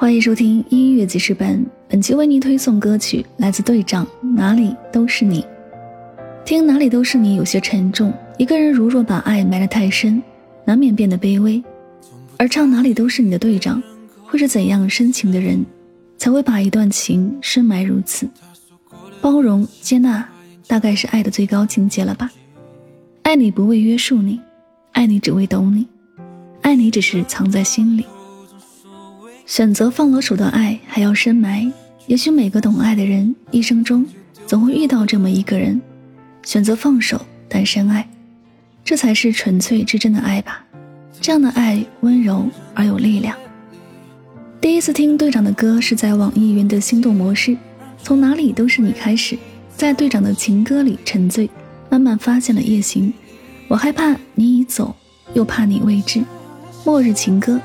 欢迎收听音乐记事本，本期为您推送歌曲来自队长，哪里都是你。听哪里都是你有些沉重，一个人如若把爱埋得太深，难免变得卑微。而唱哪里都是你的队长，会是怎样深情的人，才会把一段情深埋如此？包容接纳，大概是爱的最高境界了吧？爱你不为约束你，爱你只为懂你，爱你只是藏在心里。选择放了手的爱还要深埋，也许每个懂爱的人一生中总会遇到这么一个人，选择放手但深爱，这才是纯粹至真的爱吧。这样的爱温柔而有力量。第一次听队长的歌是在网易云的心动模式，从哪里都是你开始，在队长的情歌里沉醉，慢慢发现了夜行。我害怕你已走，又怕你未知。末日情歌。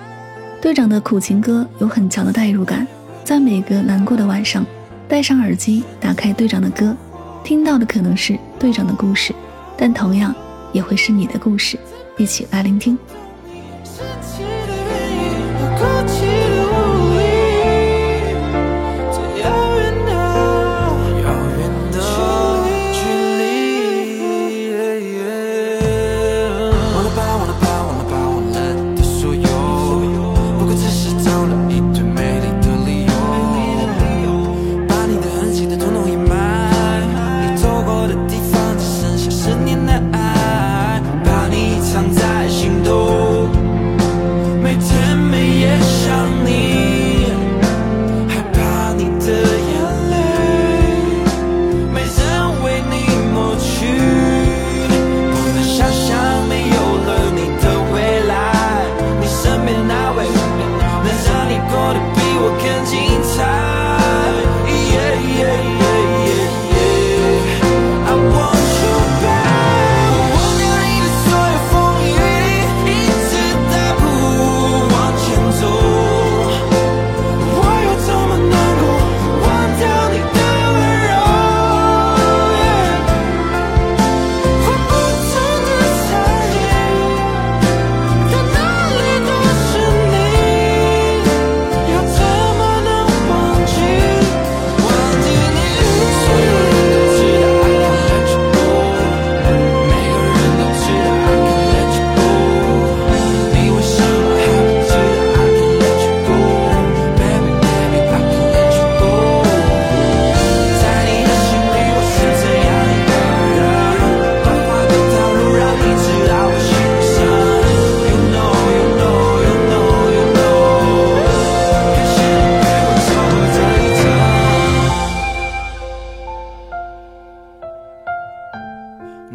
队长的苦情歌有很强的代入感，在每个难过的晚上，戴上耳机，打开队长的歌，听到的可能是队长的故事，但同样也会是你的故事，一起来聆听。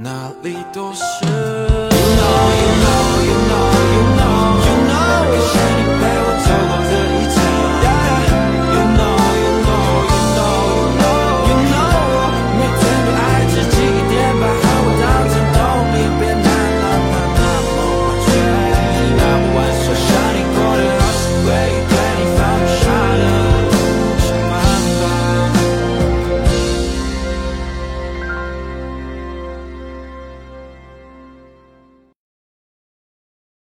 哪里都是。